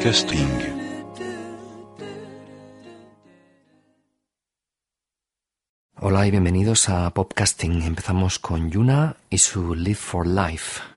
You. Podcasting. Hola y bienvenidos a Popcasting. Empezamos con Yuna y su Live for Life.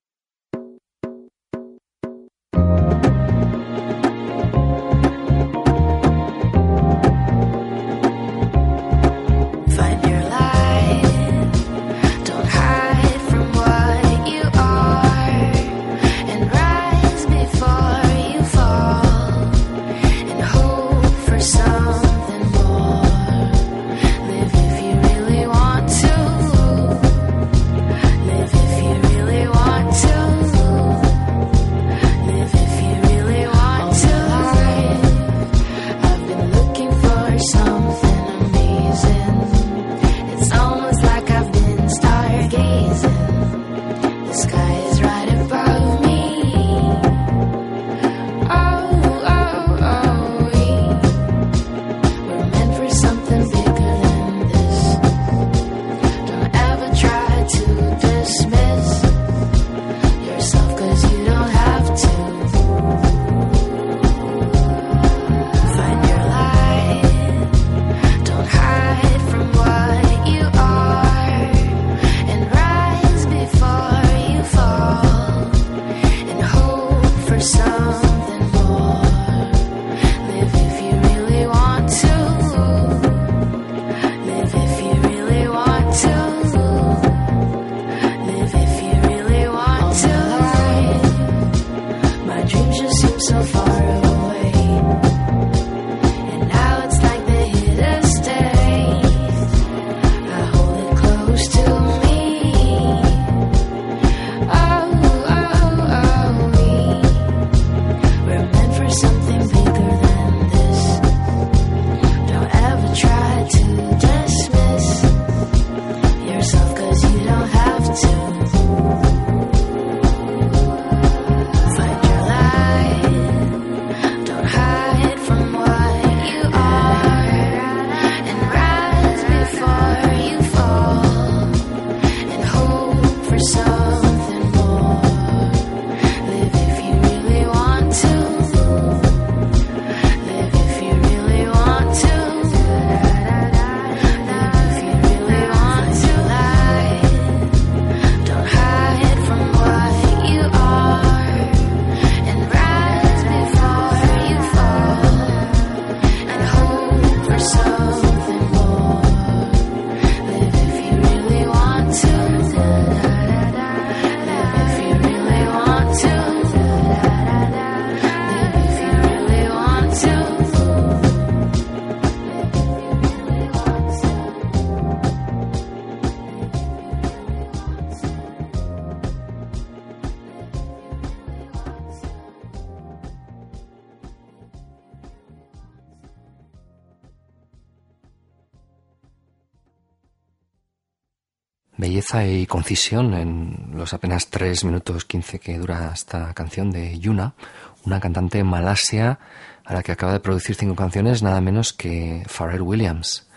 Y concisión en los apenas 3 minutos 15 que dura esta canción de Yuna, una cantante malasia a la que acaba de producir cinco canciones nada menos que Pharrell Williams.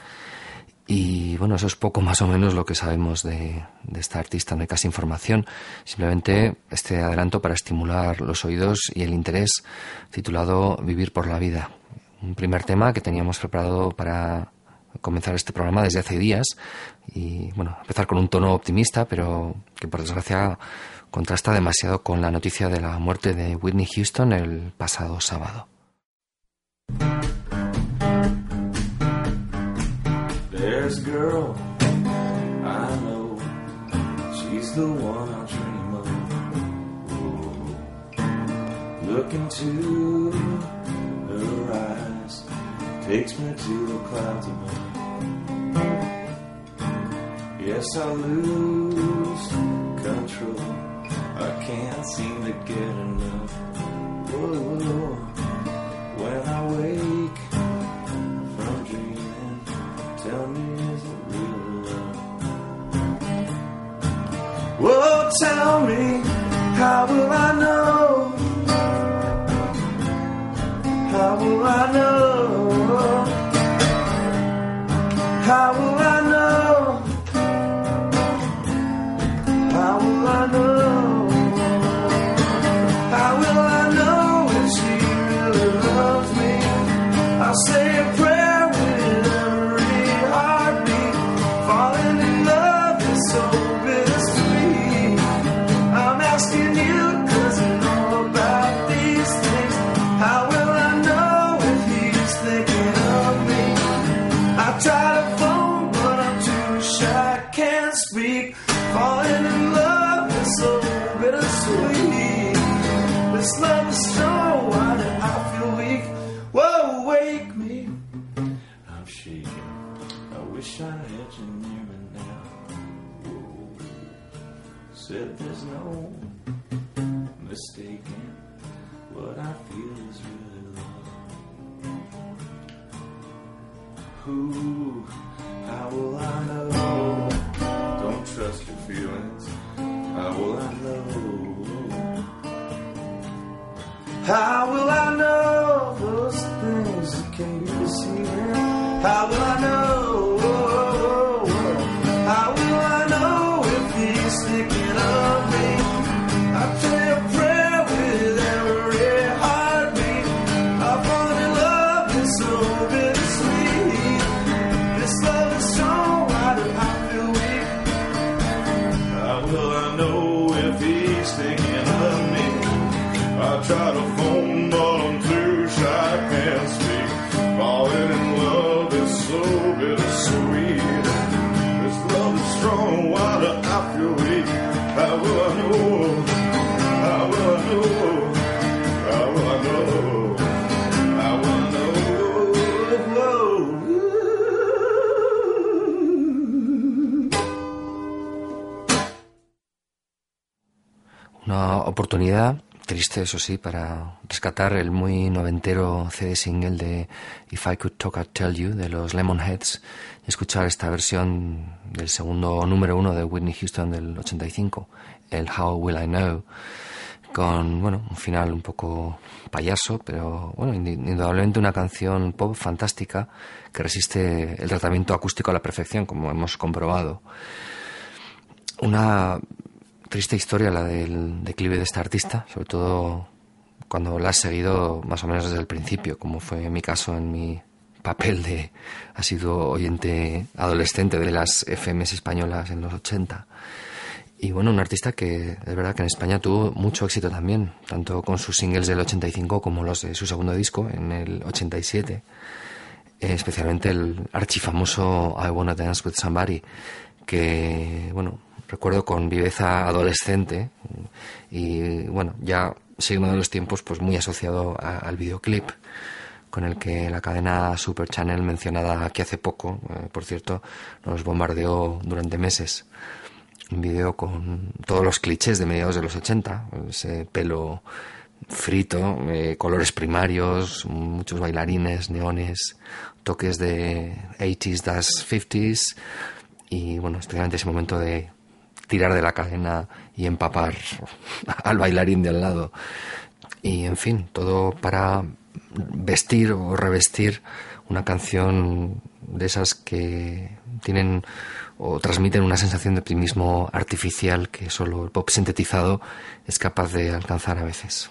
Y bueno, eso es poco más o menos lo que sabemos de, de esta artista, no hay casi información, simplemente este adelanto para estimular los oídos y el interés titulado Vivir por la vida. Un primer tema que teníamos preparado para comenzar este programa desde hace días y bueno, empezar con un tono optimista, pero que por desgracia contrasta demasiado con la noticia de la muerte de Whitney Houston el pasado sábado. Yes, I lose control. I can't seem to get enough. Whoa, when I wake from dreaming, tell me is it real love? Whoa, tell me how will I know? How will I know? How This love is strong. Why do I feel weak? Whoa, wake me. I'm shaking. I wish I had you near me now. Said there's no mistaking what I feel is really love. Who, How will oportunidad triste, eso sí, para rescatar el muy noventero CD single de If I Could Talk I'd Tell You de los Lemonheads y escuchar esta versión del segundo número uno de Whitney Houston del 85, el How Will I Know, con bueno, un final un poco payaso, pero bueno, indudablemente una canción pop fantástica que resiste el tratamiento acústico a la perfección, como hemos comprobado. Una triste historia la del declive de esta artista, sobre todo cuando la has seguido más o menos desde el principio, como fue mi caso en mi papel de ha sido oyente adolescente de las FMs españolas en los 80. Y bueno, un artista que es verdad que en España tuvo mucho éxito también, tanto con sus singles del 85 como los de su segundo disco en el 87, eh, especialmente el archifamoso I Wanna Dance With Somebody, que bueno, recuerdo con viveza adolescente y bueno, ya signo de los tiempos pues muy asociado a, al videoclip con el que la cadena Super Channel mencionada aquí hace poco, eh, por cierto, nos bombardeó durante meses. Un video con todos los clichés de mediados de los 80, ese pelo frito, eh, colores primarios, muchos bailarines, neones, toques de 80s, das 50s y bueno, especialmente ese momento de tirar de la cadena y empapar al bailarín de al lado. Y en fin, todo para vestir o revestir una canción de esas que tienen o transmiten una sensación de optimismo artificial que solo el pop sintetizado es capaz de alcanzar a veces.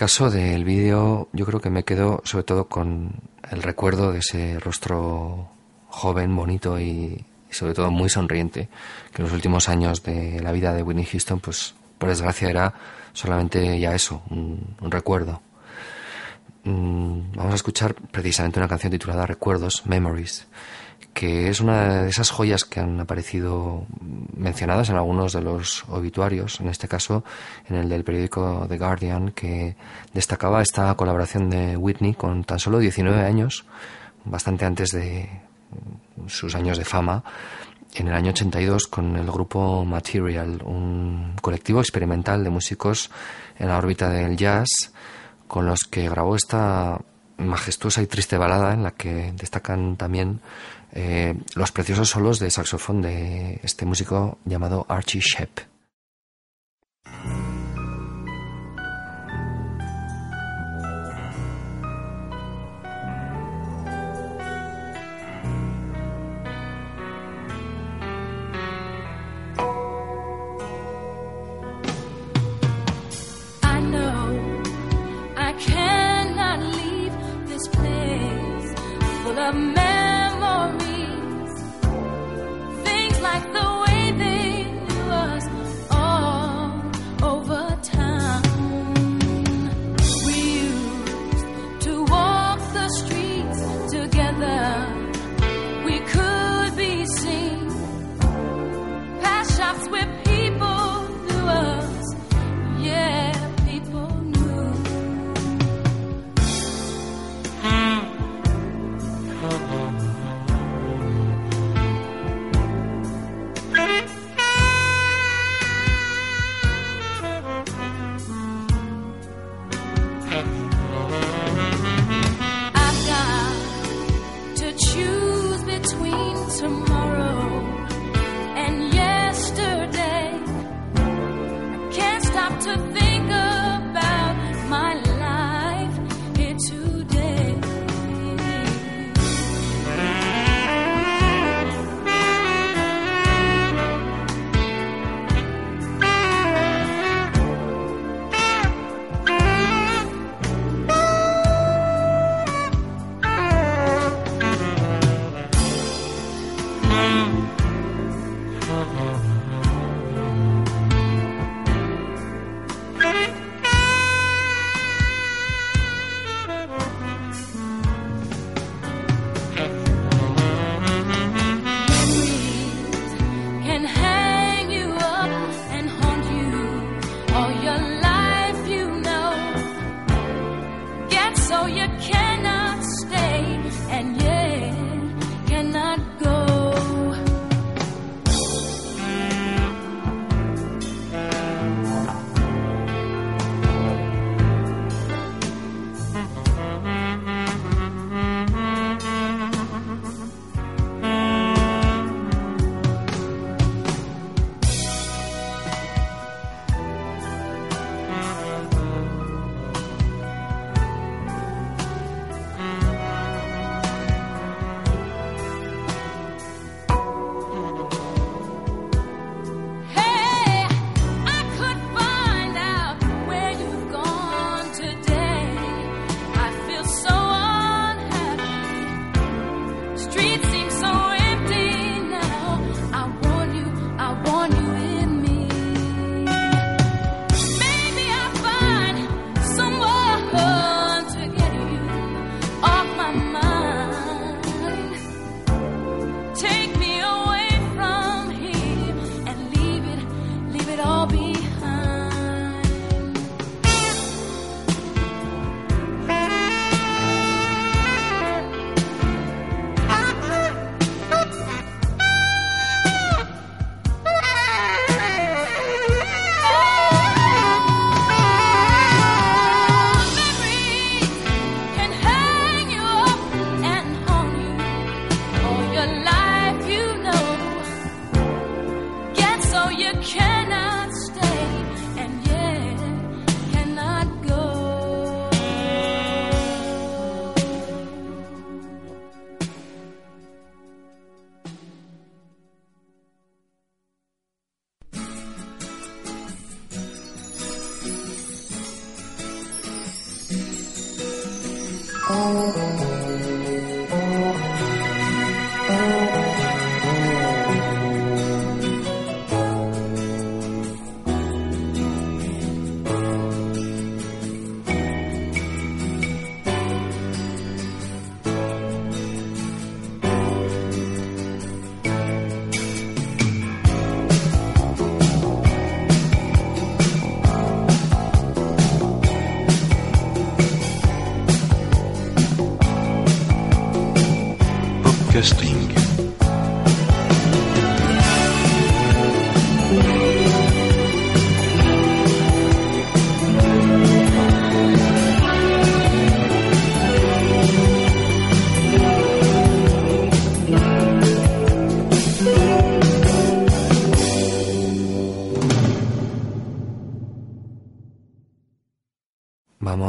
Caso, del vídeo yo creo que me quedo sobre todo con el recuerdo de ese rostro joven, bonito y, sobre todo muy sonriente, que en los últimos años de la vida de Whitney Houston, pues por desgracia era solamente ya eso, un, un recuerdo. Mm, Vamos a escuchar precisamente una canción titulada Recuerdos, Memories, que es una de esas joyas que han aparecido mencionadas en algunos de los obituarios, en este caso en el del periódico The Guardian, que destacaba esta colaboración de Whitney con tan solo 19 años, bastante antes de sus años de fama, en el año 82 con el grupo Material, un colectivo experimental de músicos en la órbita del jazz, con los que grabó esta majestuosa y triste balada en la que destacan también eh, los preciosos solos de saxofón de este músico llamado Archie Shepp.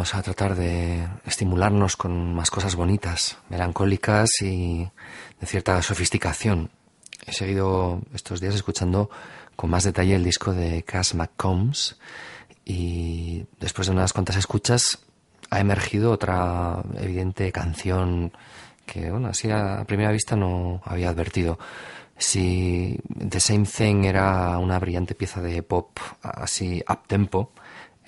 Vamos a tratar de estimularnos con más cosas bonitas, melancólicas y de cierta sofisticación. He seguido estos días escuchando con más detalle el disco de Cass McCombs y después de unas cuantas escuchas ha emergido otra evidente canción que, bueno, así a primera vista no había advertido. Si The Same Thing era una brillante pieza de pop así up tempo,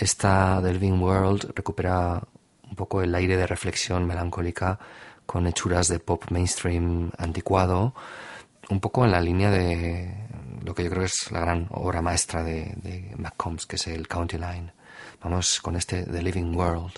esta The Living World recupera un poco el aire de reflexión melancólica con hechuras de pop mainstream anticuado, un poco en la línea de lo que yo creo es la gran obra maestra de, de McCombs, que es el County Line. Vamos con este The Living world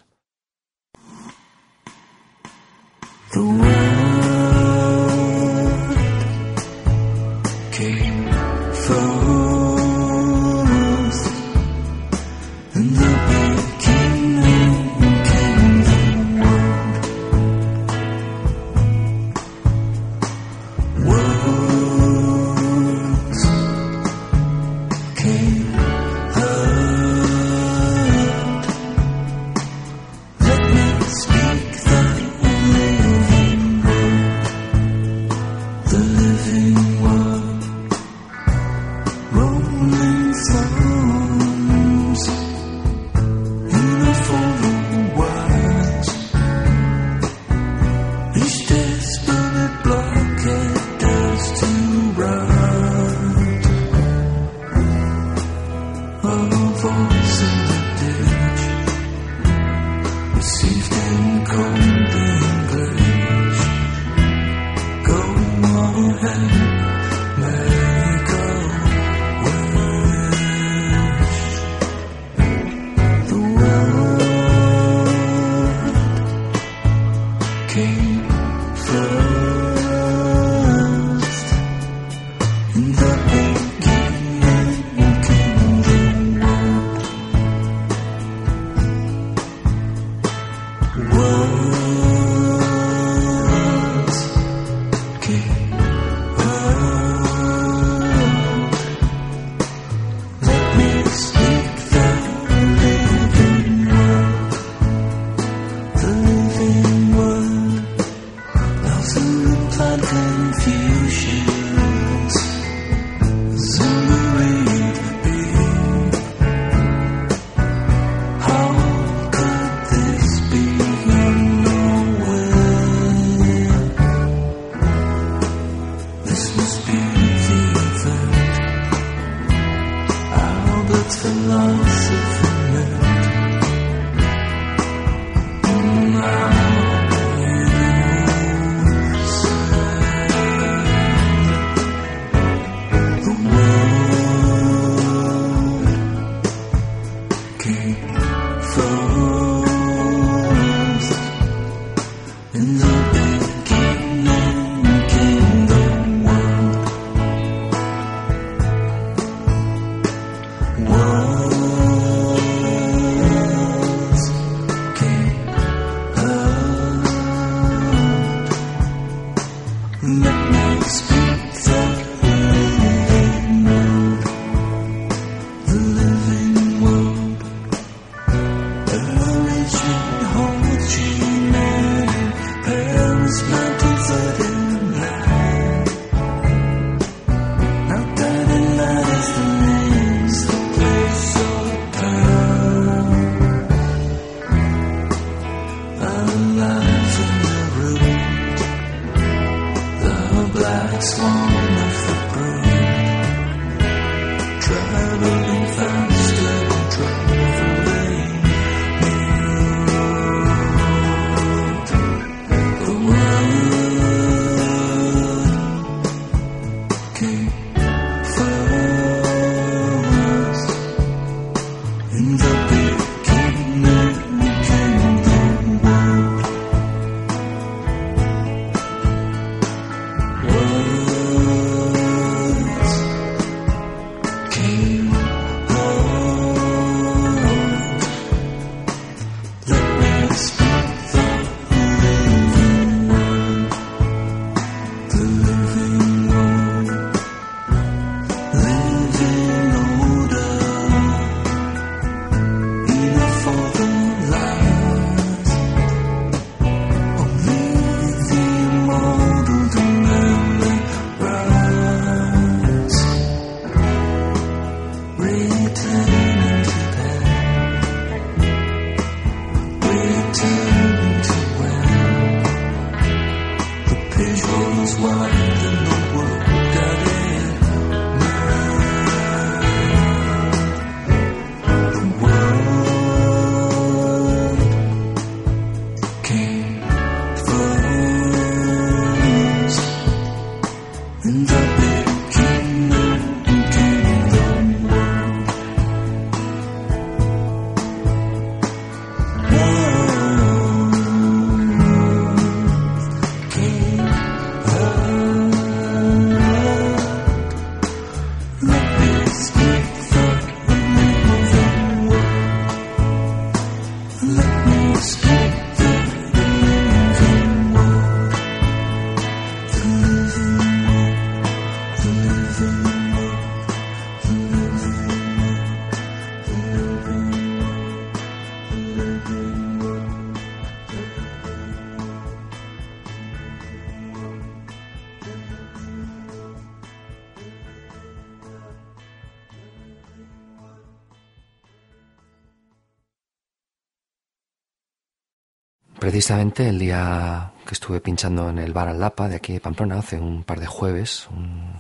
precisamente el día que estuve pinchando en el bar Al Lapa de aquí de Pamplona, hace un par de jueves, un-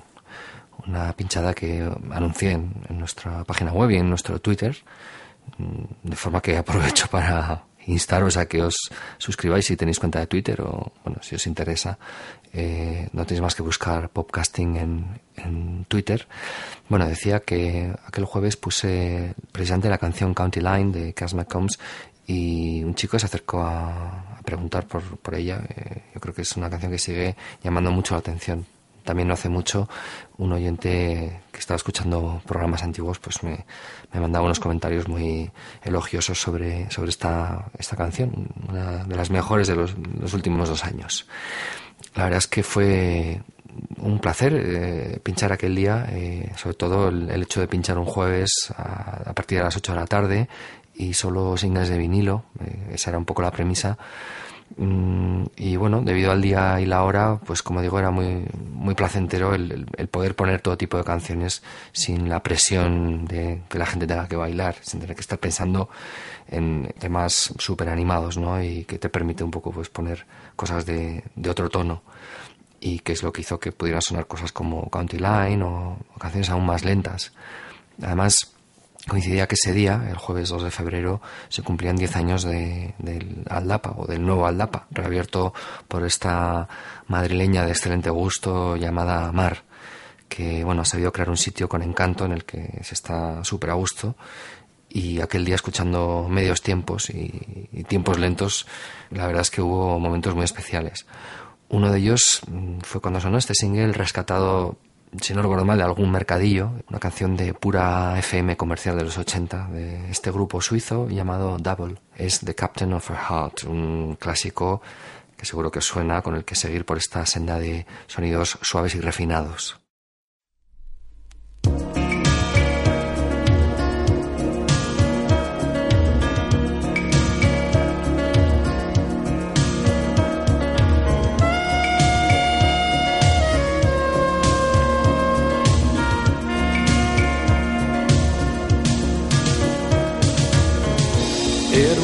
una pinchada que anuncié en, nuestra página web y en nuestro Twitter, mm, de forma que aprovecho para instaros a que os suscribáis si tenéis cuenta de Twitter o, bueno, si os interesa, eh, no tenéis más que buscar podcasting en, en Twitter. Bueno, decía que aquel jueves puse precisamente la canción County Line de Cass McCombs y un chico se acercó a, preguntar por, por ella. Eh, yo creo que es una canción que sigue llamando mucho la atención. También no hace mucho un oyente que estaba escuchando programas antiguos pues me, me mandaba unos comentarios muy elogiosos sobre, sobre esta, esta canción, una de las mejores de los, últimos dos años. La verdad es que fue un placer eh, pinchar aquel día, eh, sobre todo el, el hecho de pinchar un jueves a, a partir de las 8 de la tarde y solo singles de vinilo, eh, esa era un poco la premisa. Mm, y bueno, debido al día y la hora, pues como digo, era muy, muy placentero el, el- poder poner todo tipo de canciones sin la presión de que la gente tenga que bailar, sin tener que estar pensando en temas súper animados, ¿no? Y que te permite un poco pues poner cosas de, de otro tono y que es lo que hizo que pudieran sonar cosas como County Line o, o canciones aún más lentas. Además, coincidía que ese día, el jueves 2 de febrero, se cumplían 10 años de- del Aldapa o del nuevo Aldapa, reabierto por esta madrileña de excelente gusto llamada Mar, que bueno, ha sabido crear un sitio con encanto en el que se está súper a gusto y aquel día escuchando medios tiempos y, tiempos lentos, la verdad es que hubo momentos muy especiales. Uno de ellos mm, fue cuando sonó este single rescatado, si no recuerdo mal, de algún mercadillo, una canción de pura FM comercial de los 80 de este grupo suizo llamado Double. Es The Captain of Her Heart, un clásico que seguro que suena con el que seguir por esta senda de sonidos suaves y refinados.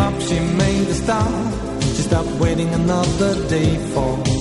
Up, she made a start. She stopped waiting another day for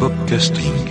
Podcasting.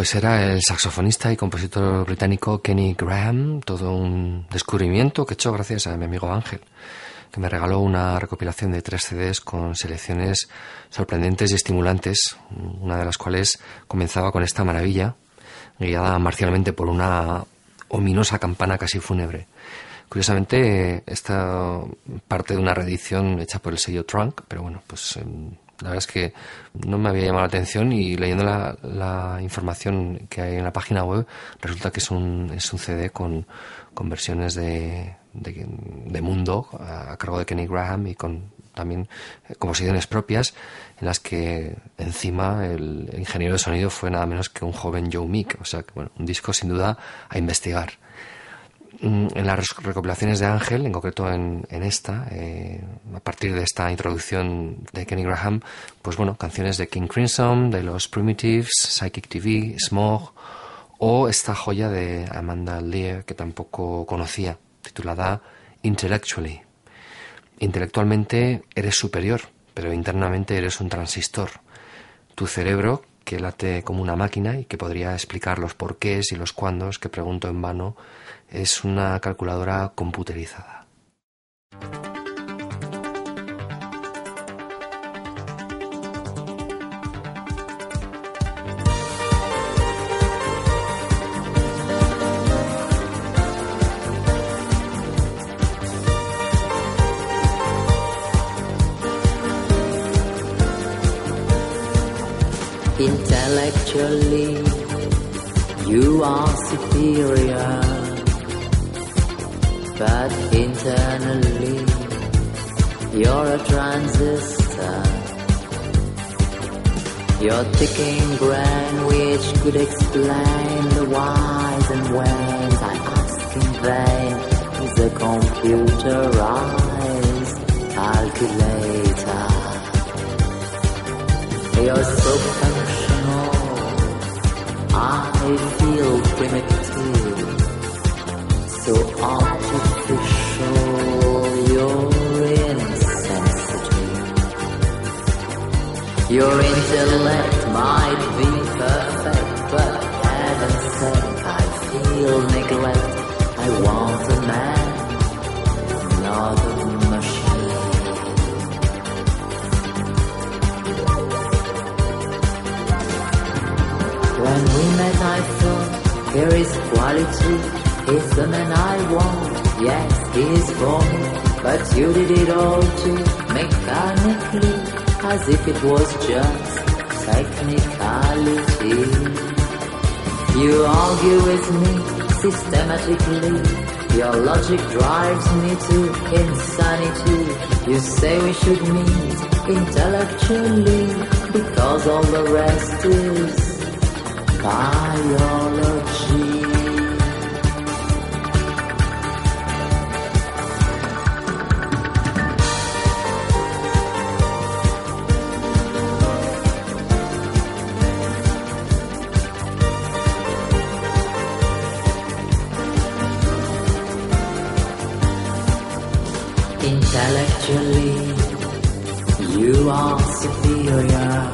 Pues era el saxofonista y compositor británico Kenny Graham, todo un descubrimiento que he hecho gracias a mi amigo Ángel, que me regaló una recopilación de tres CDs con selecciones sorprendentes y estimulantes, una de las cuales comenzaba con esta maravilla, guiada marcialmente por una ominosa campana casi fúnebre. Curiosamente, esta parte de una reedición hecha por el sello Trunk, pero bueno, pues em, la verdad es que no me había llamado la atención y leyendo la, la información que hay en la página web, resulta que es un, es un CD con, con versiones de, de, de Mundo a, cargo de Kenny Graham y con también eh, composiciones propias en las que encima el ingeniero de sonido fue nada menos que un joven Joe Meek. O sea, que, bueno, un disco sin duda a investigar. Mm, En las recopilaciones de Ángel, en concreto en, en esta, eh, a partir de esta introducción de Kenny Graham, pues bueno, canciones de King Crimson, de los Primitives, Psychic TV, Smog, o esta joya de Amanda Lear que tampoco conocía, titulada Intellectually. Intelectualmente eres superior, pero internamente eres un transistor. Tu cerebro, que late como una máquina y que podría explicar los porqués y los cuándos que pregunto en vano, es una calculadora computerizada. Intellectually, you are superior, but internally, you're a transistor. Your ticking brain, which could explain the whys and whens, I ask in vain, is a computerized calculator. You're so functional. I feel primitive. So artificial. Your intellect might be perfect, but heaven's sake, I feel neglect. I want a man, not a machine. When we met, I thought there is quality. He's the man I want. Yes, he is for. But you did it all too mechanically, as if it was just technicality. You argue with me systematically. Your logic drives me to insanity. You say we should meet intellectually because all the rest is biology. Intellectually, you are superior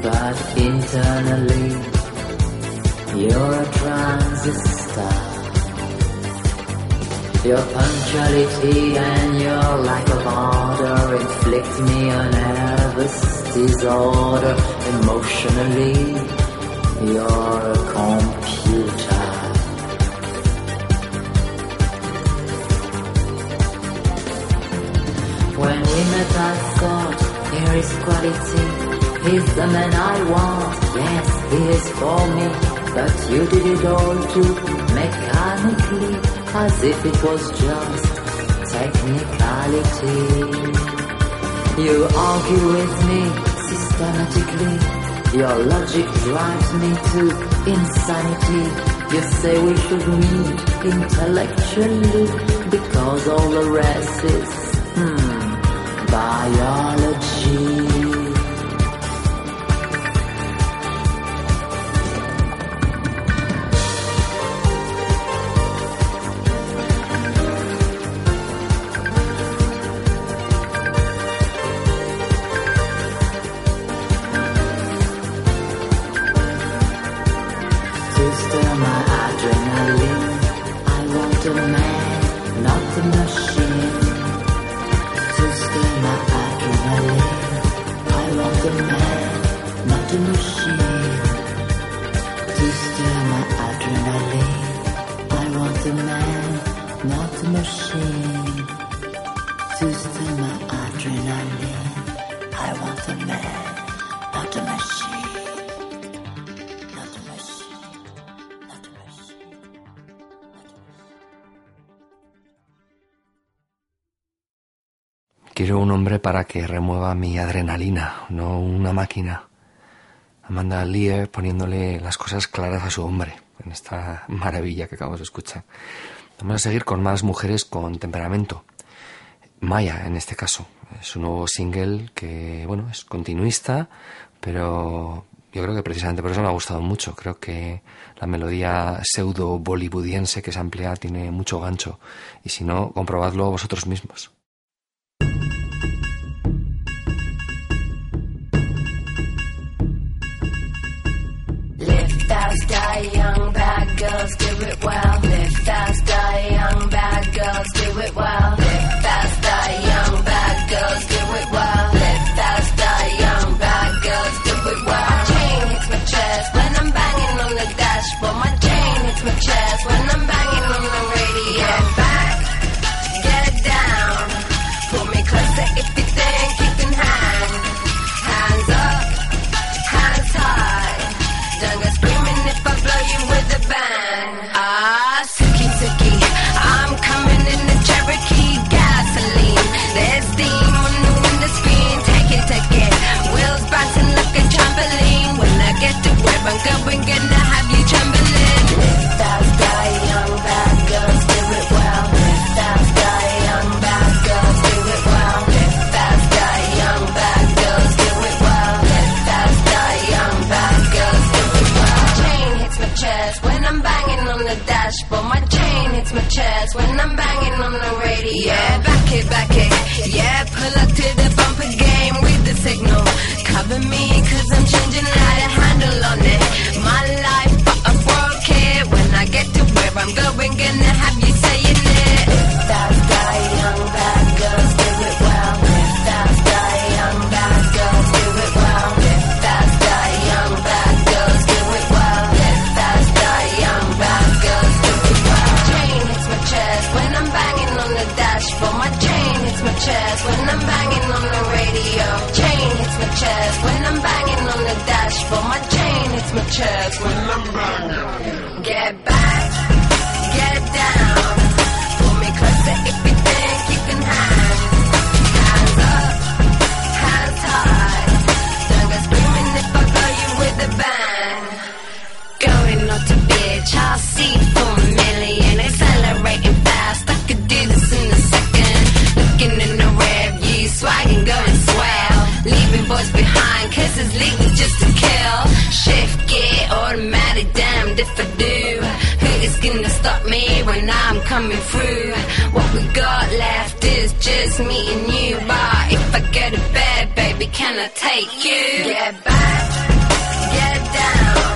but internally you're a transistor. Your punctuality and your lack of order inflict me a nervous disorder. Emotionally, you're a computer. When we met, I thought, here is quality. He's the man I want. Yes, he is for me. But you did it all too mechanically, as if it was just technicality. You argue with me systematically. Your logic drives me to insanity. You say we should meet intellectually because all the rest is hmm, Zion. Que remueva mi adrenalina, no una máquina. Amanda Lear poniéndole las cosas claras a su hombre en esta maravilla que acabamos de escuchar. Vamos a seguir con más mujeres con temperamento. Maya, en este caso, es un nuevo single que, bueno, es continuista, pero yo creo que precisamente por eso me ha gustado mucho. Creo que la melodía pseudo bollywoodiense que se amplía tiene mucho gancho. Y si no, comprobadlo vosotros mismos. Girls do it well. Live fast, die young, bad girls do it well. Live fast, die young, bad girls do it well. Live fast, die young, bad girls do it well. My chain hits my chest when I'm banging on the dashboard. My chain hits my chest when I'm banging going, gonna have you trembling. Live fast, die young, bad girls do it well. Live fast, die young, bad girls do it well. Live fast, die young, bad girls do it well. Live fast, die young, bad girls do it well. My chain hits my chest when I'm banging on the dashboard. My chain hits my chest when I'm banging on the radio. Yeah, back it, back it. When I'm banging. Get back, if I do. Who is gonna stop me when I'm coming through? What we got left is just me and you. But if I go to bed, baby, can I take you? Get back, get down.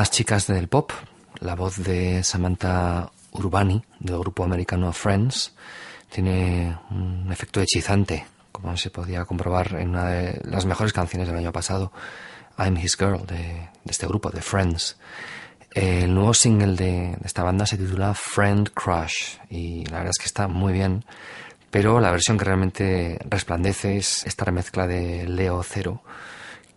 Más chicas del pop. La voz de Samantha Urbani, del grupo americano Friends, tiene un efecto hechizante, como se podía comprobar en una de las mejores canciones del año pasado. I'm His Girl de, este grupo, de Friends. El nuevo single de, de esta banda se titula Friend Crush y la verdad es que está muy bien, pero la versión que realmente resplandece es esta remezcla de Leo Cero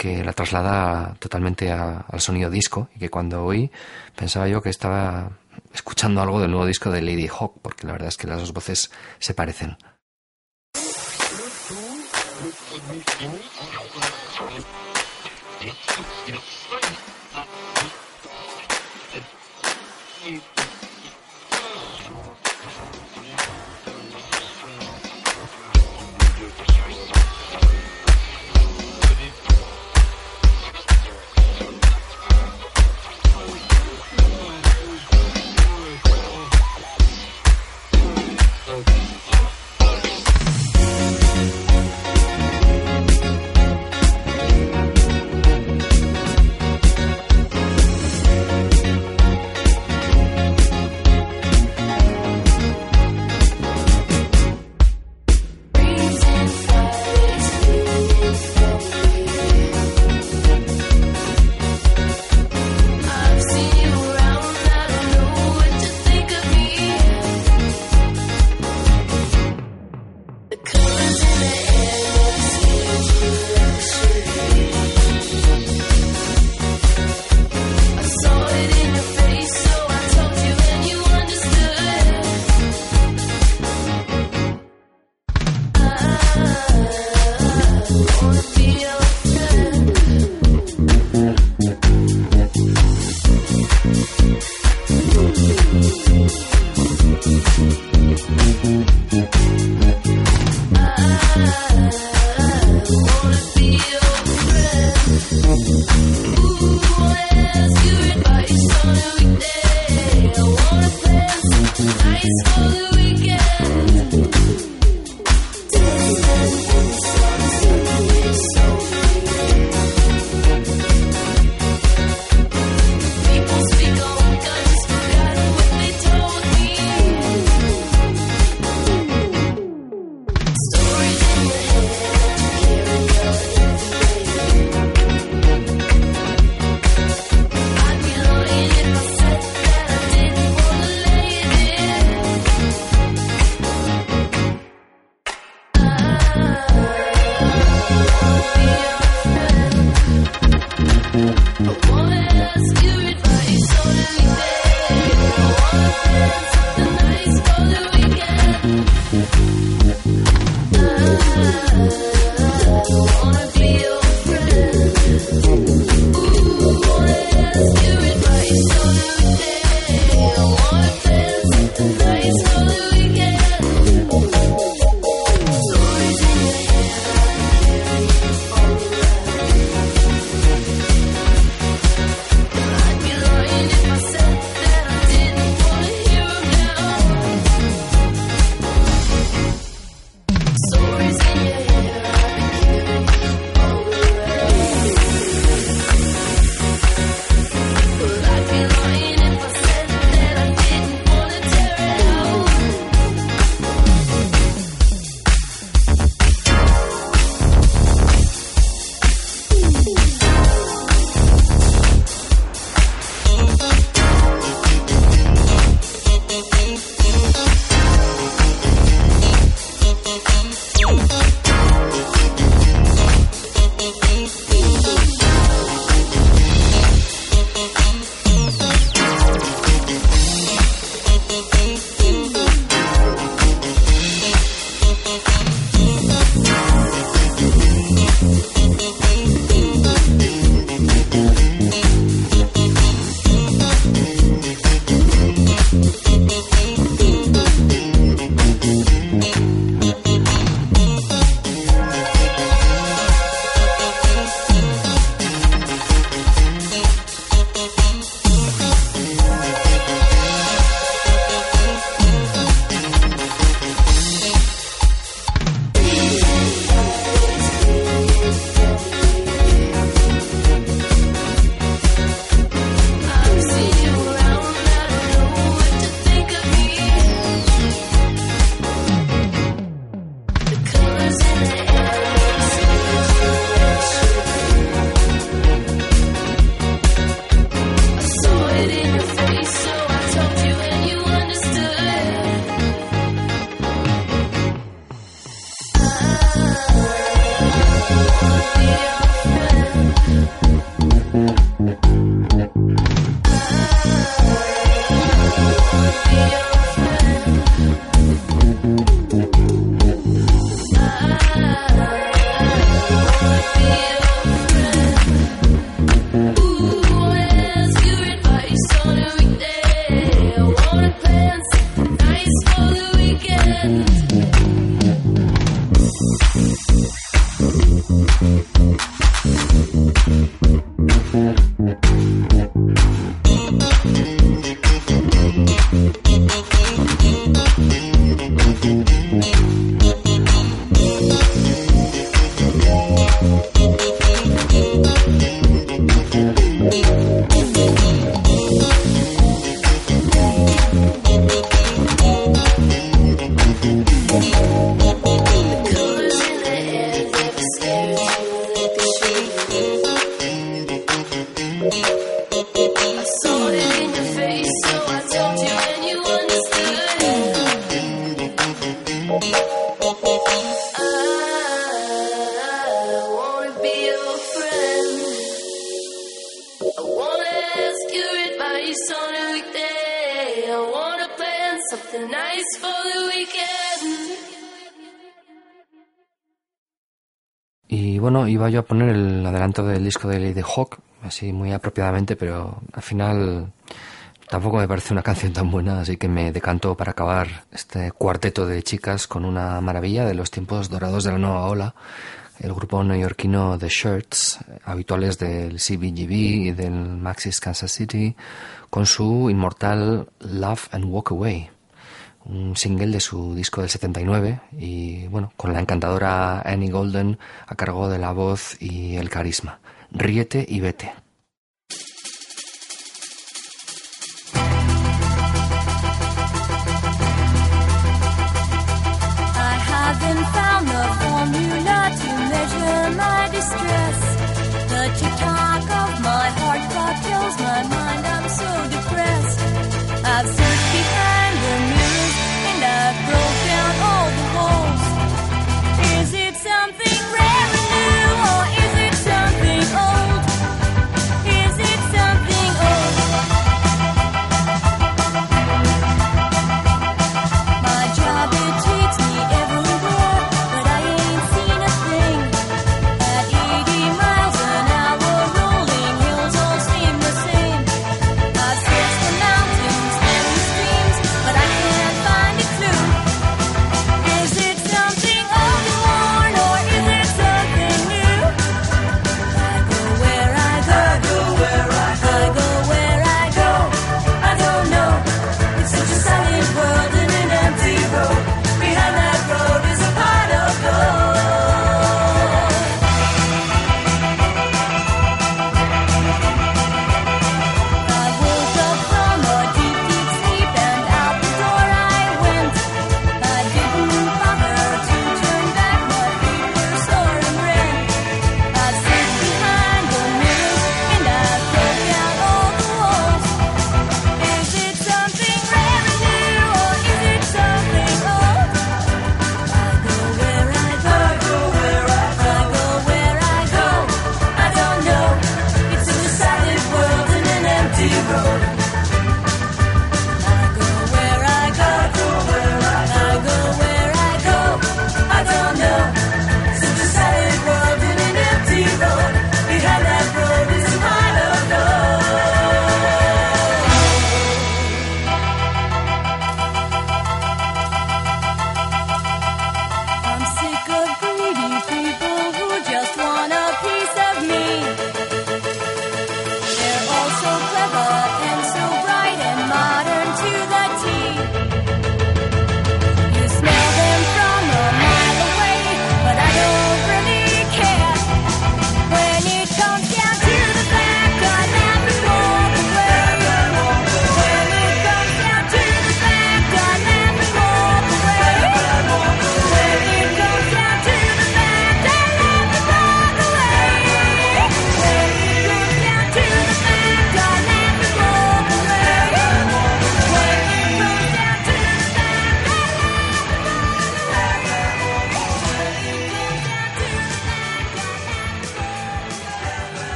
que la traslada totalmente a- al sonido disco y que cuando oí pensaba yo que estaba escuchando algo del nuevo disco de Lady Hawk, porque la verdad es que las dos voces se parecen. disco de Lady Hawk, así muy apropiadamente, pero al final tampoco me parece una canción tan buena, así que me decanto para acabar este cuarteto de chicas con una maravilla de los tiempos dorados de la nueva ola, el grupo neoyorquino The Shirts, habituales del CBGB y del Maxis Kansas City, con su inmortal Love and Walk Away, un single de su disco del 79 y bueno, con la encantadora Annie Golden a cargo de la voz y el carisma ríete y vete.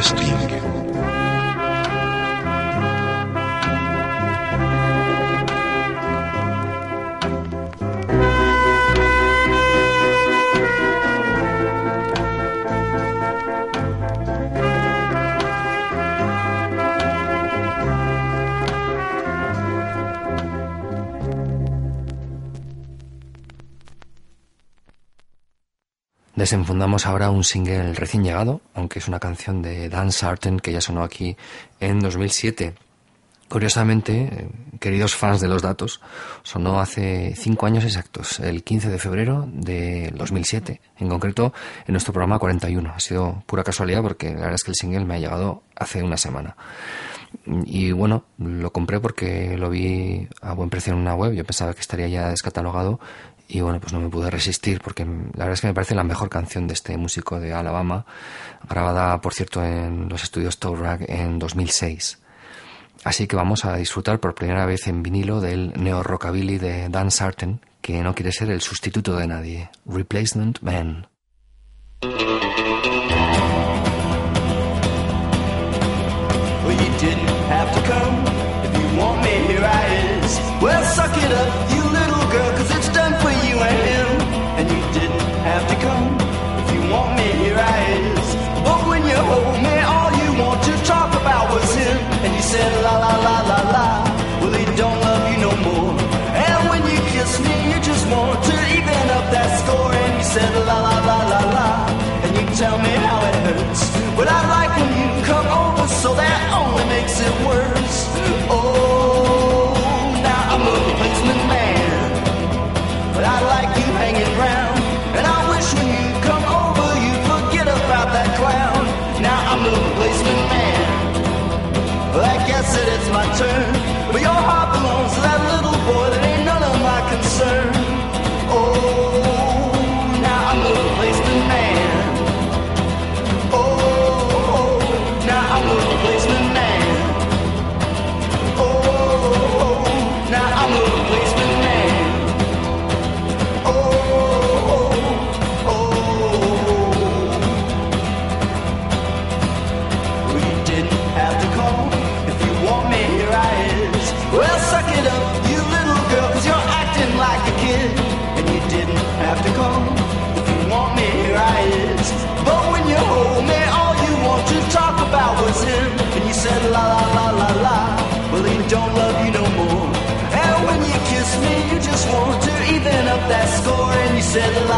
Podcasting. Desenfundamos ahora un single recién llegado, aunque es una canción de Dan Sarten que ya sonó aquí en 2007. Curiosamente, eh, queridos fans de los datos, sonó hace cinco años exactos, el 15 de febrero de 2007, en concreto en nuestro programa 41. Ha sido pura casualidad porque la verdad es que el single me ha llegado hace una semana. Y bueno, lo compré porque lo vi a buen precio en una web, yo pensaba que estaría ya descatalogado y bueno, pues no me pude resistir porque la verdad es que me parece la mejor canción de este músico de Alabama, grabada por cierto en los estudios Toe en 2006. Así que vamos a disfrutar por primera vez en vinilo del neo rockabilly de Dan Sarten, que no quiere ser el sustituto de nadie, Replacement Man. Well, said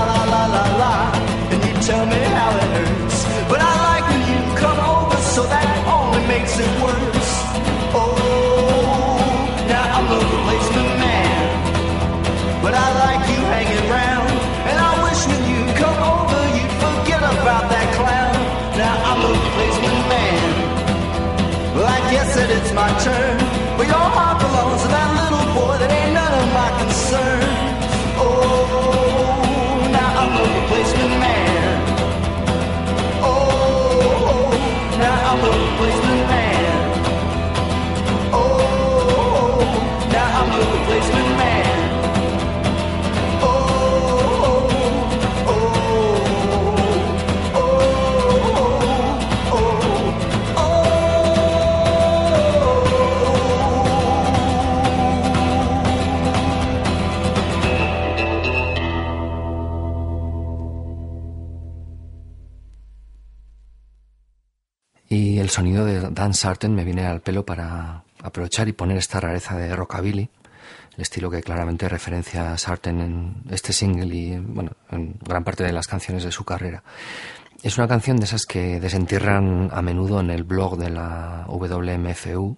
sonido de Dan Sarten me viene al pelo para aprovechar y poner esta rareza de rockabilly, el estilo que claramente referencia a Sarten en este single y bueno, en gran parte de las canciones de su carrera. Es una canción de esas que desentierran a menudo en el blog de la WMFU,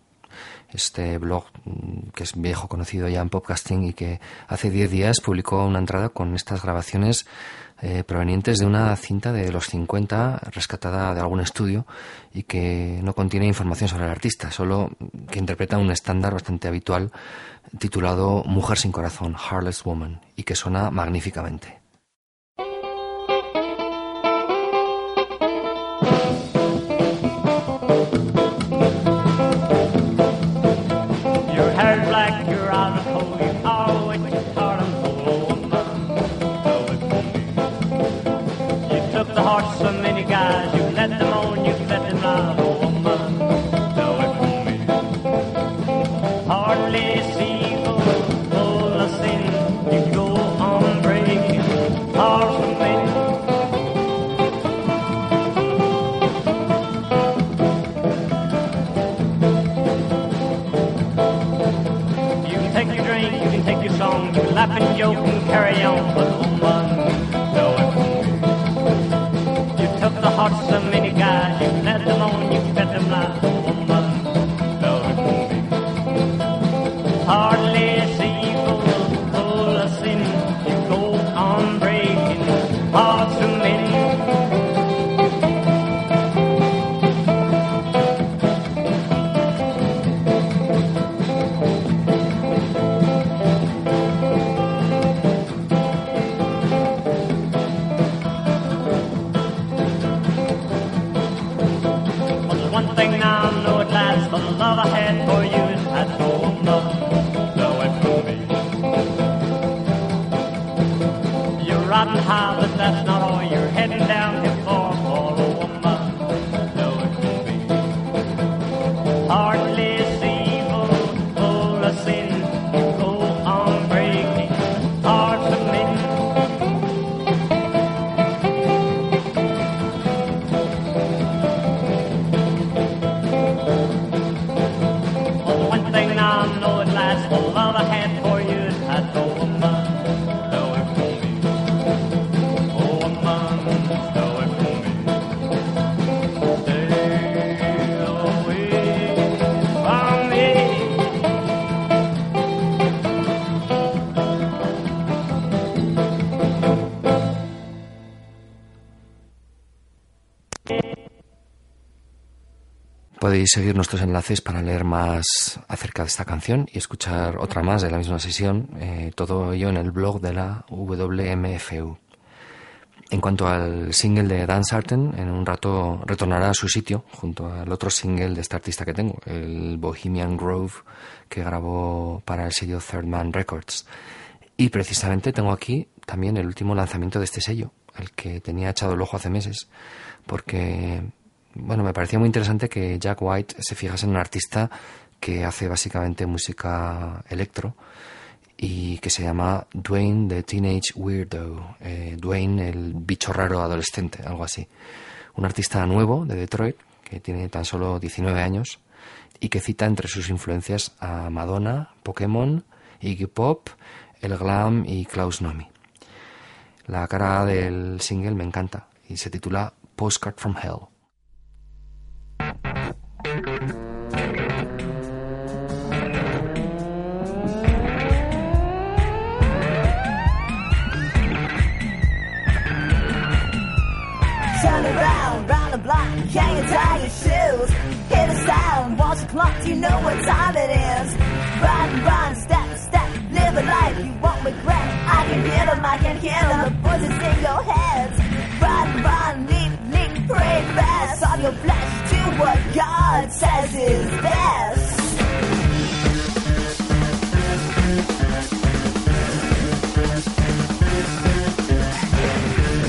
este blog mm, que es viejo conocido ya en podcasting y que hace 10 días publicó una entrada con estas grabaciones eh, provenientes de una cinta de los 50 rescatada de algún estudio y que no contiene información sobre el artista, solo que interpreta un estándar bastante habitual titulado Mujer sin corazón, Heartless Woman, y que suena magníficamente. you can carry on. for that's not all. You're Podéis seguir nuestros enlaces para leer más acerca de esta canción y escuchar otra más de la misma sesión, eh, todo ello en el blog de la WMFU. En cuanto al single de Dan Sarten, en un rato retornará a su sitio junto al otro single de este artista que tengo, el Bohemian Grove, que grabó para el sello Third Man Records. Y precisamente tengo aquí también el último lanzamiento de este sello, el que tenía echado el ojo hace meses, porque bueno, me parecía muy interesante que Jack White se fijase en un artista que hace básicamente música electro y que se llama Dwayne the Teenage Weirdo, eh, Dwayne el bicho raro adolescente, algo así. Un artista nuevo de Detroit que tiene tan solo 19 años y que cita entre sus influencias a Madonna, Pokémon, Iggy Pop, El Glam y Klaus Nomi. La cara del single me encanta y se titula Postcard from Hell. Turn around, round the block, can you tie your shoes? Hear the sound, watch the clock, do you know what time it is? Run, run, step, step, live a life you won't regret. I can hear them, I can hear them, the voices in your head. Run, run, leap, pray fast, on your flesh to what God says is best.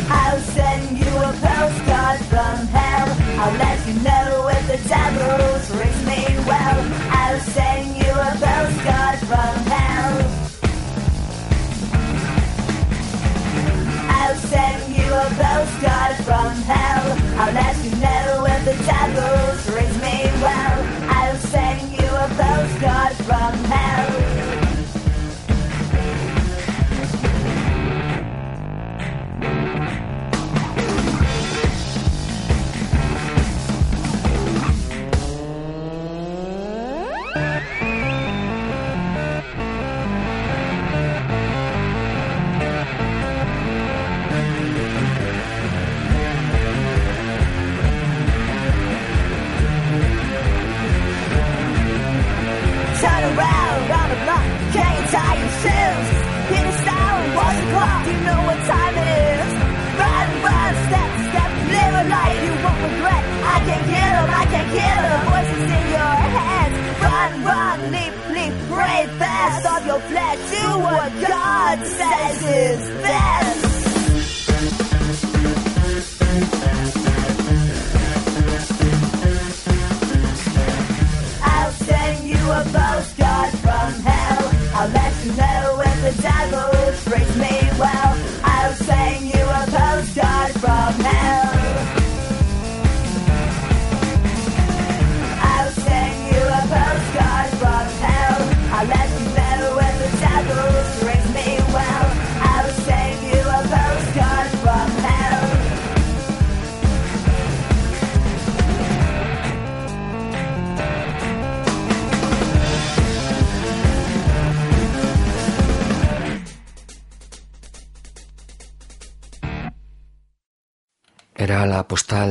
I'll send you a postcard from hell. I'll let you know if the devil rings me well. I'll send you a postcard from hell. I'll send you a postcard from hell. I'll let you know if the devil rings me well. I'll send you a postcard from hell.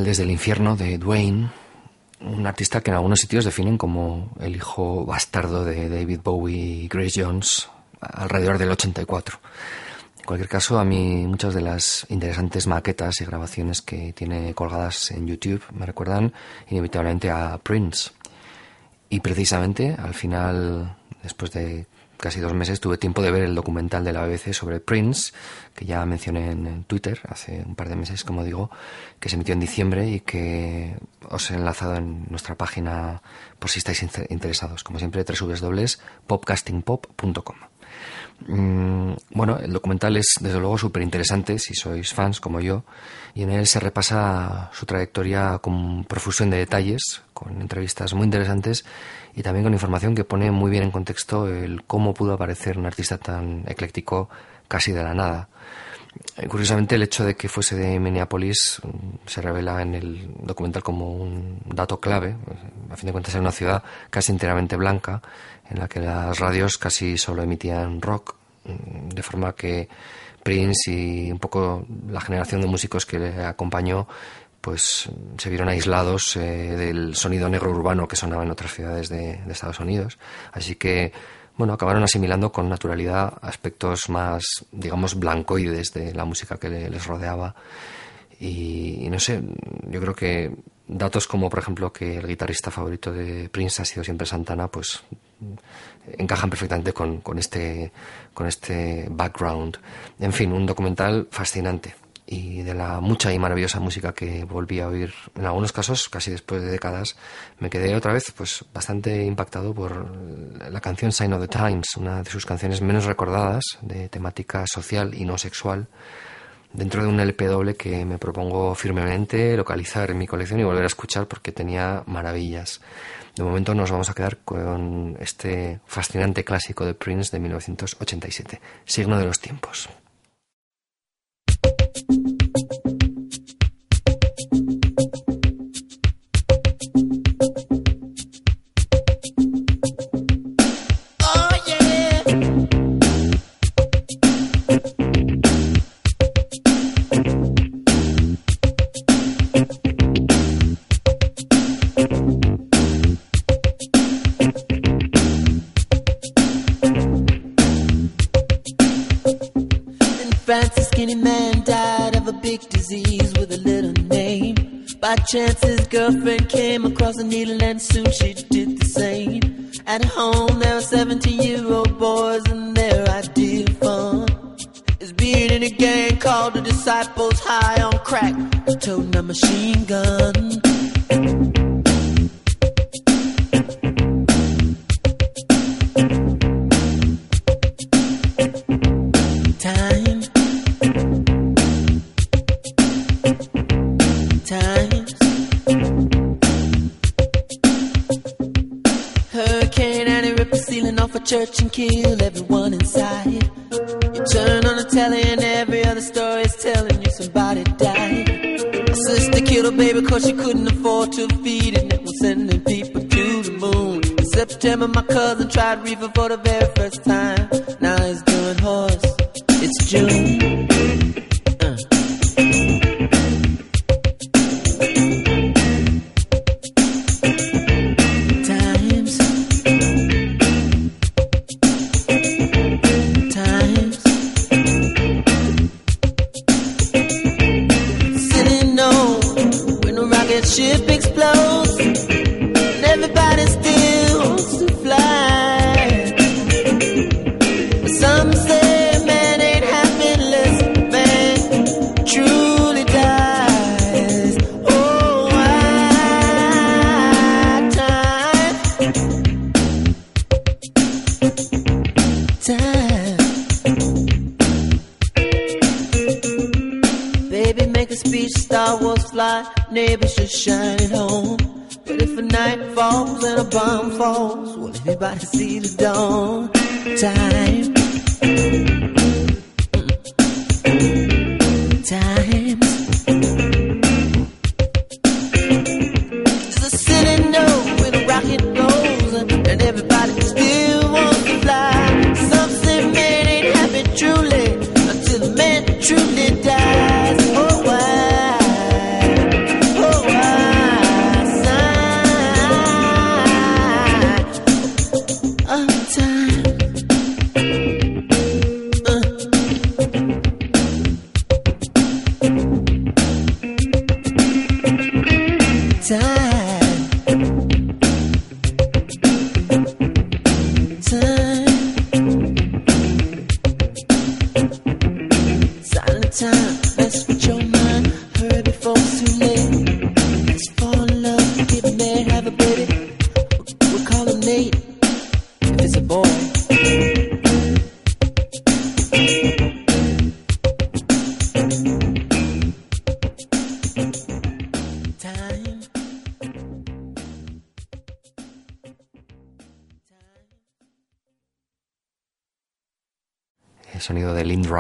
Desde el infierno de Dwayne, un artista que en algunos sitios definen como el hijo bastardo de David Bowie y Grace Jones alrededor del 84. En cualquier caso, a mí muchas de las interesantes maquetas y grabaciones que tiene colgadas en YouTube me recuerdan inevitablemente a Prince. Y precisamente al final, después de casi dos meses, tuve tiempo de ver el documental de la BBC sobre Prince, que ya mencioné en Twitter hace un par de meses, como digo, que se emitió en diciembre y que os he enlazado en nuestra página por si estáis interesados. Como siempre, www.popcastingpop.com. Mm, bueno, el documental es desde luego súper interesante si sois fans como yo y en él se repasa su trayectoria con profusión de detalles, con entrevistas muy interesantes y también con información que pone muy bien en contexto el cómo pudo aparecer un artista tan ecléctico casi de la nada. Eh, Curiosamente, el hecho de que fuese de Minneapolis mm, se revela en el documental como un dato clave. A fin de cuentas, es una ciudad casi enteramente blanca, en la que las radios casi solo emitían rock, mm, de forma que Prince y un poco la generación de músicos que le acompañó pues se vieron aislados eh, del sonido negro urbano que sonaba en otras ciudades de, Estados Unidos. Así que bueno, acabaron asimilando con naturalidad aspectos más, digamos, blancoides de la música que le- les rodeaba. Y, no sé, yo creo que datos como, por ejemplo, que el guitarrista favorito de Prince ha sido siempre Santana, pues encajan perfectamente con este, con este background. En fin, un documental fascinante y de la mucha y maravillosa música que volví a oír en algunos casos casi después de décadas me quedé otra vez pues bastante impactado por la canción Sign of the Times una de sus canciones menos recordadas de temática social y no sexual dentro de un LP doble que me propongo firmemente localizar en mi colección y volver a escuchar porque tenía maravillas. De momento nos vamos a quedar con este fascinante clásico de Prince de 1987 signo de los tiempos skinny man died of a big disease with a little name. By chance, his girlfriend came across a needle and soon she did the same. At home, there were 17 year old boys and their idea of fun is being in a gang called the Disciples High on Crack, toting a machine gun. Church and kill everyone inside. You turn on the telly and every other story is telling you somebody died. My sister killed her baby cause she couldn't afford to feed it was sending people to the moon. In September my cousin tried reefer for the very first time. Now he's make a speech, Star Wars fly, neighbors should shine at home. But if a night falls and a bomb falls, will everybody see the dawn? Time. Time.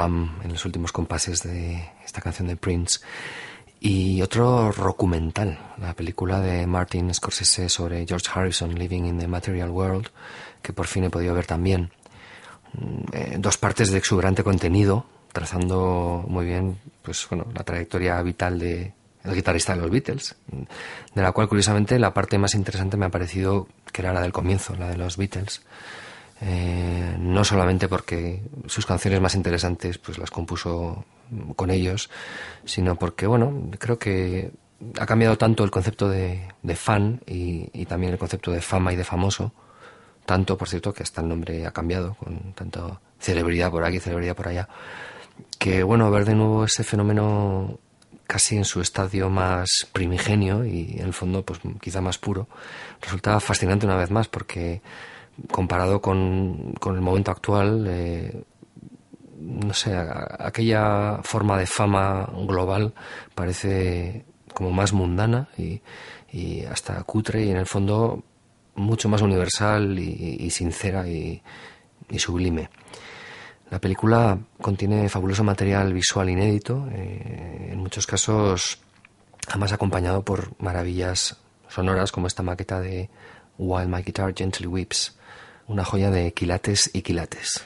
Lindrum en los últimos compases de esta canción de Prince. Y otro documental, la película de Martin Scorsese sobre George Harrison, Living in the Material World, que por fin he podido ver también. Mm, eh, dos partes de exuberante contenido, trazando muy bien pues, bueno, la trayectoria vital de el guitarrista de los Beatles, de la cual curiosamente la parte más interesante me ha parecido que era la del comienzo, la de los Beatles. Eh, no solamente porque sus canciones más interesantes pues las compuso con ellos, sino porque, bueno, creo que ha cambiado tanto el concepto de, fan y, también el concepto de fama y de famoso, tanto, por cierto, que hasta el nombre ha cambiado, con tanto celebridad por aquí, celebridad por allá, que, bueno, ver de nuevo ese fenómeno casi en su estadio más primigenio y en el fondo pues quizá más puro, resulta fascinante una vez más porque comparado con, con el momento actual, eh, no sé, aquella forma de fama global parece como más mundana y, hasta cutre y en el fondo mucho más universal y, sincera y, y sublime. La película contiene fabuloso material visual inédito, eh, en muchos casos además acompañado por maravillas sonoras como esta maqueta de While My Guitar Gently Weeps, una joya de quilates y quilates.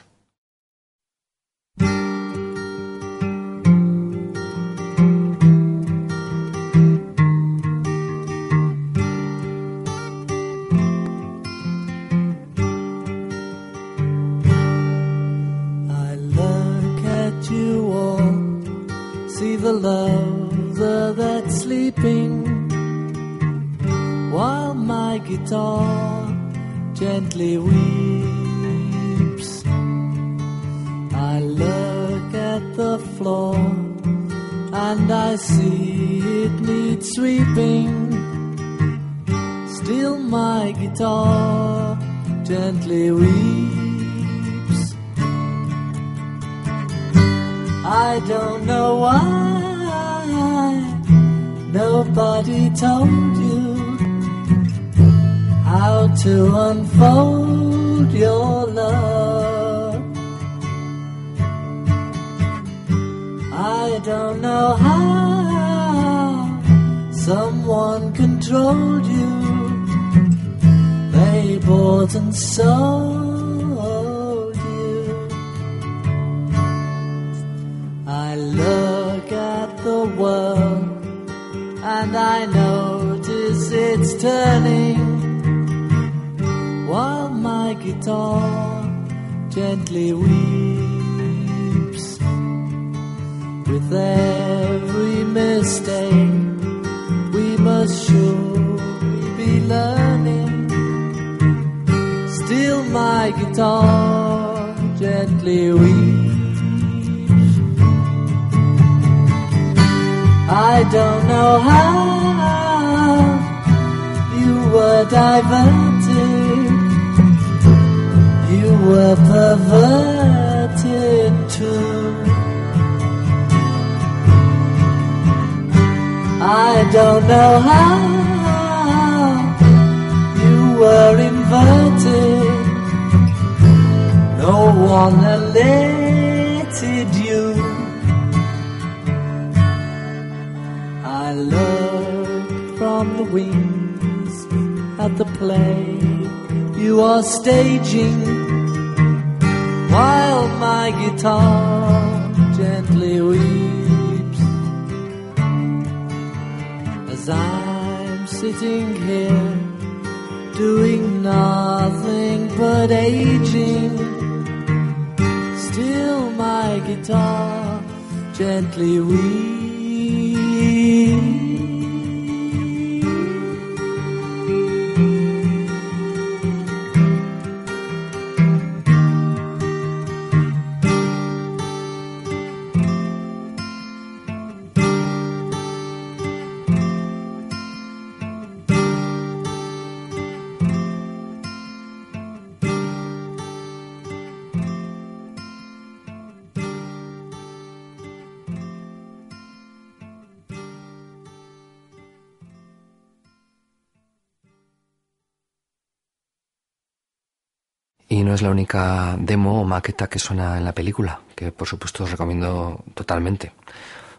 No es la única demo o maqueta que suena en la película, que por supuesto os recomiendo totalmente.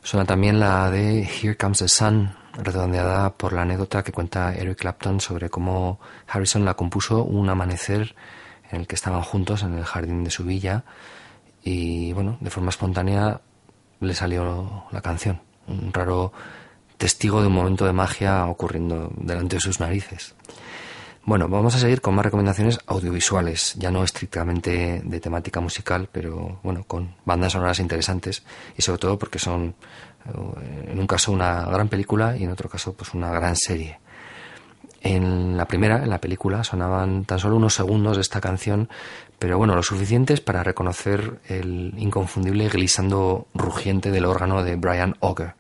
Suena también la de Here Comes the Sun, redondeada por la anécdota que cuenta Eric Clapton sobre cómo Harrison la compuso un amanecer en el que estaban juntos en el jardín de su villa y bueno, de forma espontánea le salió la canción, un raro testigo de un momento de magia ocurriendo delante de sus narices. Bueno, vamos a seguir con más recomendaciones audiovisuales, ya no estrictamente de temática musical, pero bueno, con bandas sonoras interesantes y sobre todo porque son eh, en un caso una gran película y en otro caso pues una gran serie. En la primera, en la película, sonaban tan solo unos segundos de esta canción, pero bueno, lo suficientes para reconocer el inconfundible glissando rugiente del órgano de Brian Auger.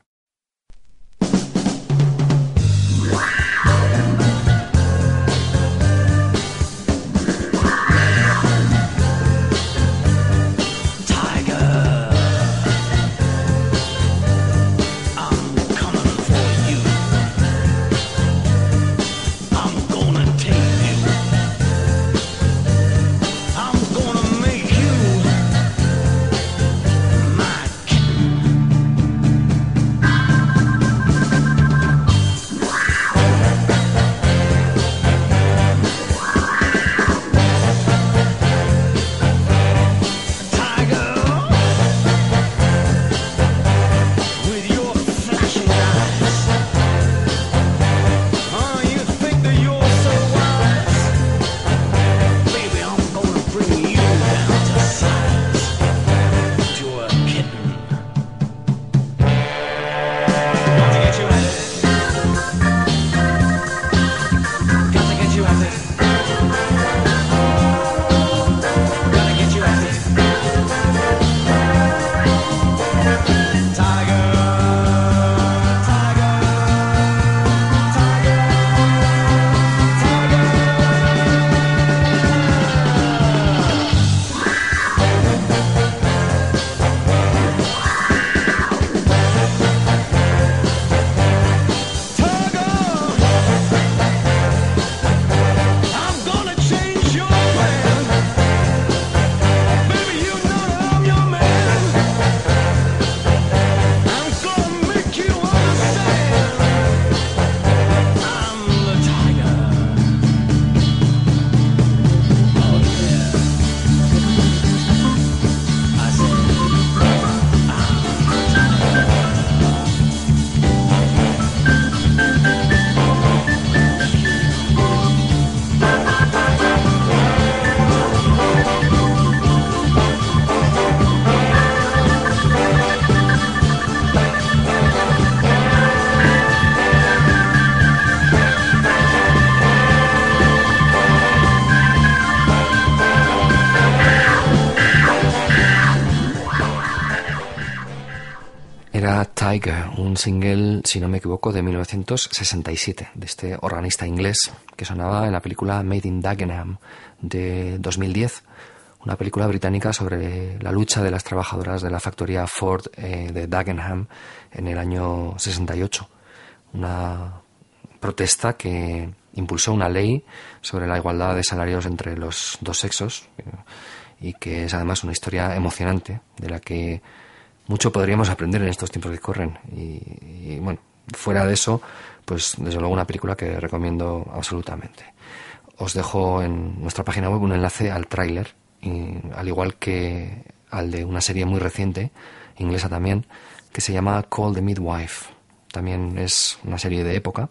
Un single, si no me equivoco, de 1967, de este organista inglés que sonaba en la película Made in Dagenham de 2010, una película británica sobre la lucha de las trabajadoras de la factoría Ford eh, de Dagenham en el año 68. Una protesta que impulsó una ley sobre la igualdad de salarios entre los dos sexos eh, y que es además una historia emocionante de la que mucho podríamos aprender en estos tiempos que corren. Y, bueno, fuera de eso, pues desde luego una película que recomiendo absolutamente. Os dejo en nuestra página web un enlace al tráiler, al igual que al de una serie muy reciente, inglesa también, que se llama Call the Midwife. También es una serie de época,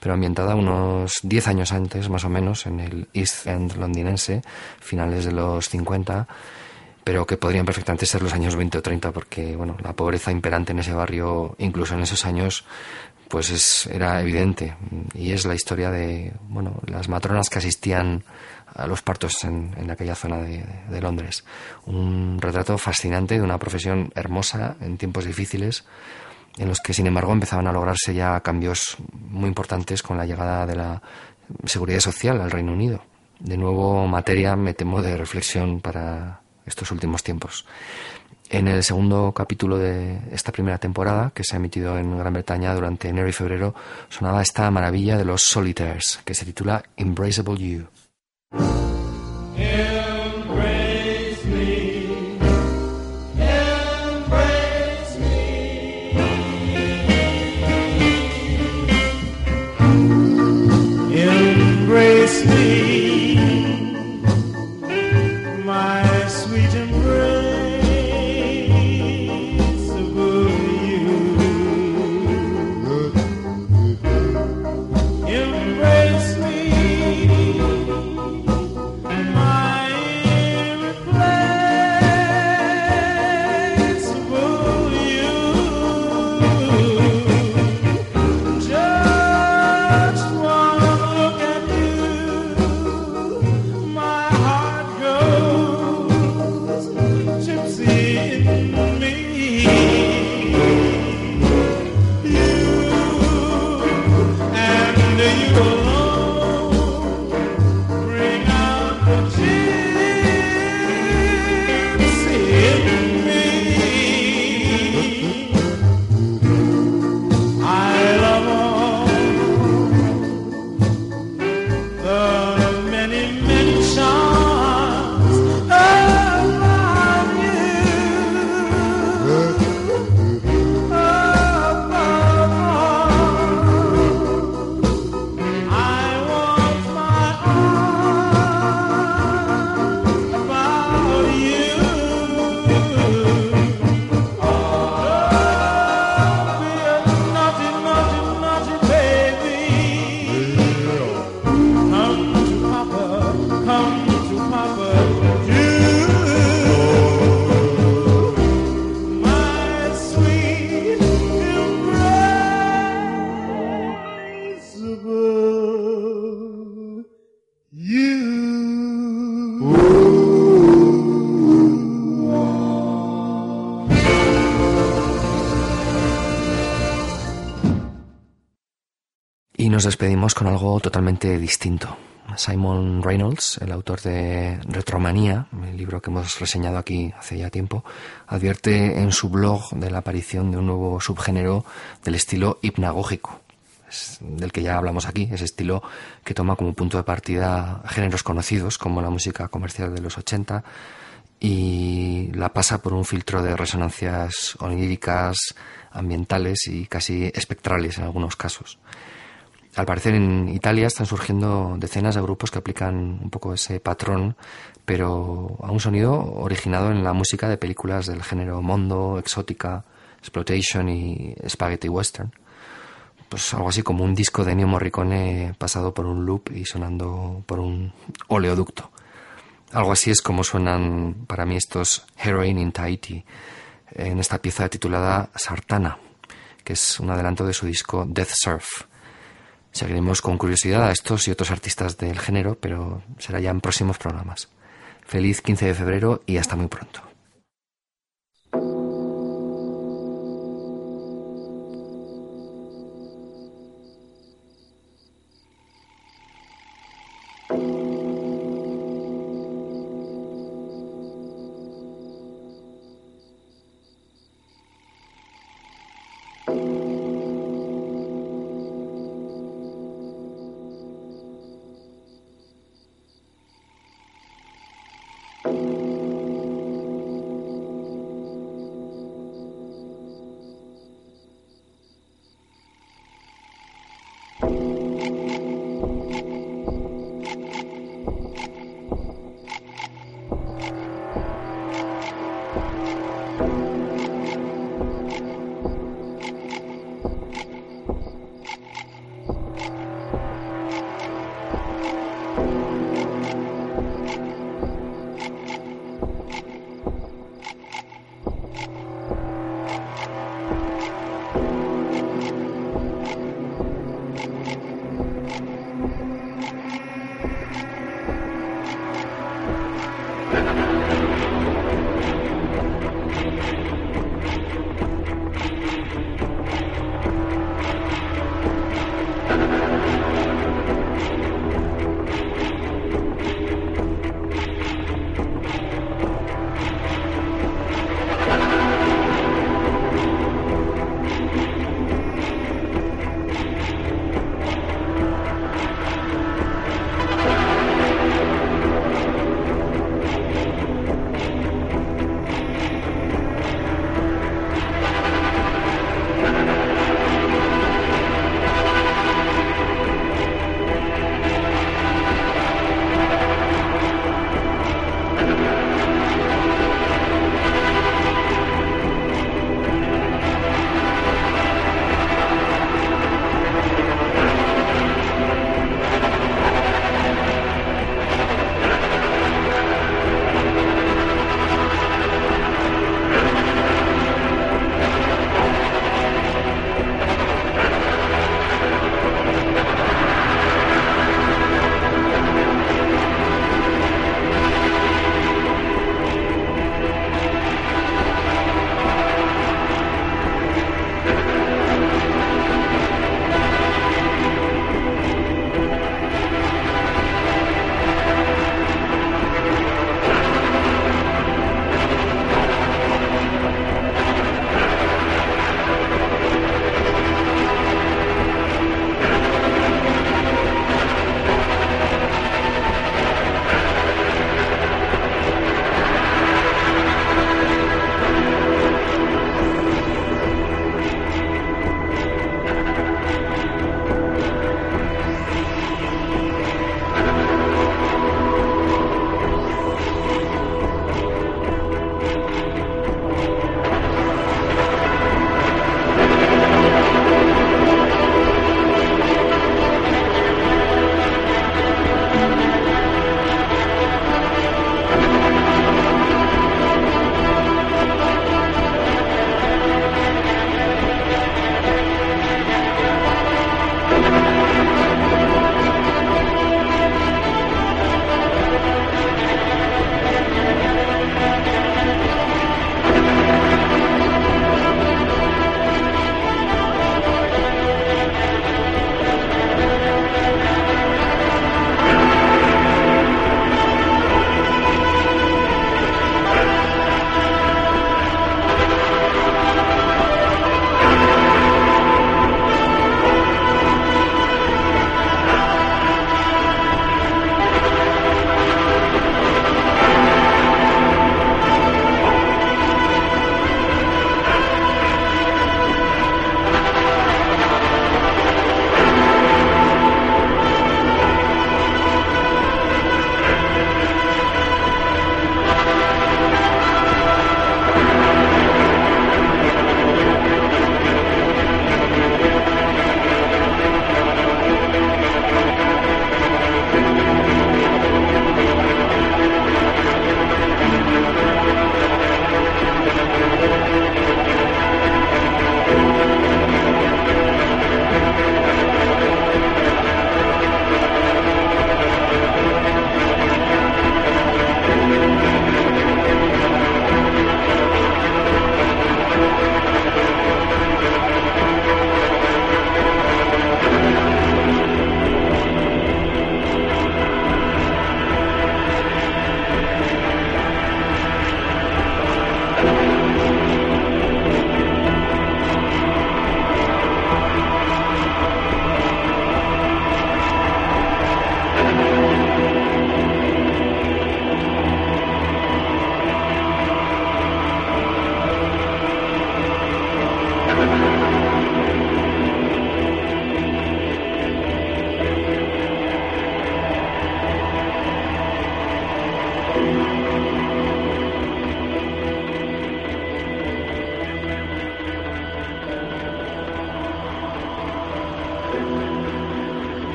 pero ambientada unos 10 años antes, más o menos, en el East End londinense, finales de los 50 pero que podrían perfectamente ser los años 20 o 30 porque bueno la pobreza imperante en ese barrio incluso en esos años pues es, era evidente. Y es la historia de bueno las matronas que asistían a los partos en, en aquella zona de, de, Londres. Un retrato fascinante de una profesión hermosa en tiempos difíciles en los que sin embargo empezaban a lograrse ya cambios muy importantes con la llegada de la seguridad social al Reino Unido. De nuevo materia me temo de reflexión para estos últimos tiempos. En el segundo capítulo de esta primera temporada, que se ha emitido en Gran Bretaña durante enero y febrero, sonaba esta maravilla de los Solitaires, que se titula Embraceable You. In nos despedimos con algo totalmente distinto. Simon Reynolds, el autor de Retromanía, el libro que hemos reseñado aquí hace ya tiempo, advierte en su blog de la aparición de un nuevo subgénero del estilo hipnagógico, del que ya hablamos aquí, ese estilo que toma como punto de partida géneros conocidos como la música comercial de los 80 y la pasa por un filtro de resonancias oníricas, ambientales y casi espectrales en algunos casos. Al parecer en Italia están surgiendo decenas de grupos que aplican un poco ese patrón, pero a un sonido originado en la música de películas del género mondo, exótica, exploitation y spaghetti western. Pues algo así como un disco de Ennio Morricone pasado por un loop y sonando por un oleoducto. Algo así es como suenan para mí estos Heroin in Tahiti en esta pieza titulada Sartana, que es un adelanto de su disco Death Surf. Seguiremos con curiosidad a estos y otros artistas del género, pero será ya en próximos programas. Feliz 15 de febrero y hasta muy pronto.